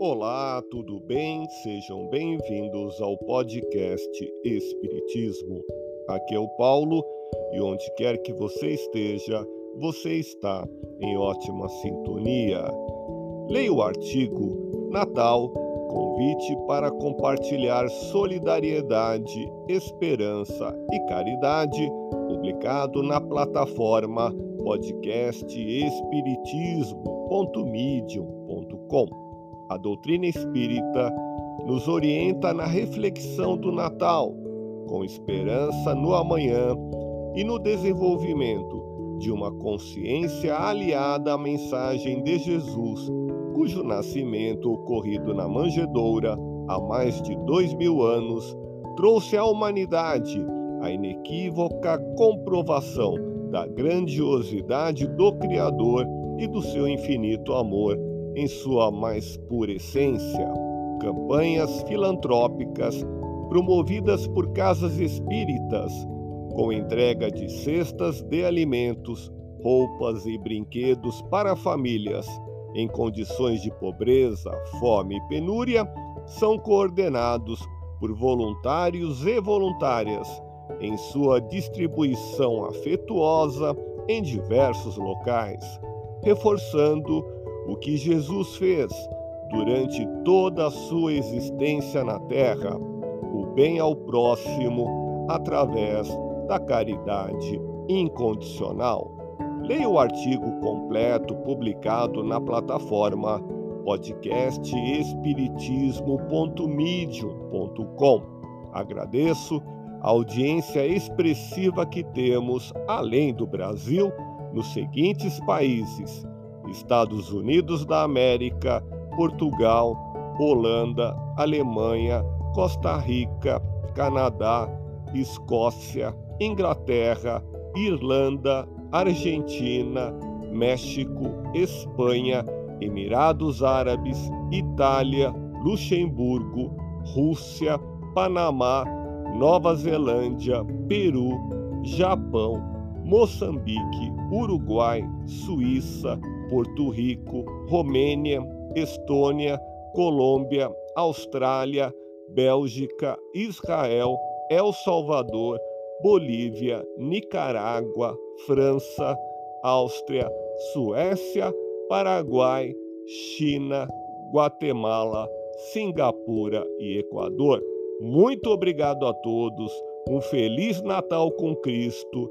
Olá, tudo bem? Sejam bem-vindos ao podcast Espiritismo. Aqui é o Paulo e onde quer que você esteja, você está em ótima sintonia. Leia o artigo Natal convite para compartilhar solidariedade, esperança e caridade, publicado na plataforma podcastespiritismo.medium.com. A doutrina espírita nos orienta na reflexão do Natal, com esperança no amanhã e no desenvolvimento de uma consciência aliada à mensagem de Jesus, cujo nascimento ocorrido na manjedoura há mais de dois mil anos trouxe à humanidade a inequívoca comprovação da grandiosidade do Criador e do seu infinito amor em sua mais pura essência, campanhas filantrópicas promovidas por casas espíritas, com entrega de cestas de alimentos, roupas e brinquedos para famílias em condições de pobreza, fome e penúria, são coordenados por voluntários e voluntárias em sua distribuição afetuosa em diversos locais, reforçando o que Jesus fez durante toda a sua existência na terra, o bem ao próximo através da caridade incondicional. Leia o artigo completo publicado na plataforma podcastespiritismo.medium.com. Agradeço a audiência expressiva que temos além do Brasil nos seguintes países: Estados Unidos da América, Portugal, Holanda, Alemanha, Costa Rica, Canadá, Escócia, Inglaterra, Irlanda, Argentina, México, Espanha, Emirados Árabes, Itália, Luxemburgo, Rússia, Panamá, Nova Zelândia, Peru, Japão, Moçambique, Uruguai, Suíça, Porto Rico, Romênia, Estônia, Colômbia, Austrália, Bélgica, Israel, El Salvador, Bolívia, Nicarágua, França, Áustria, Suécia, Paraguai, China, Guatemala, Singapura e Equador. Muito obrigado a todos. Um feliz Natal com Cristo.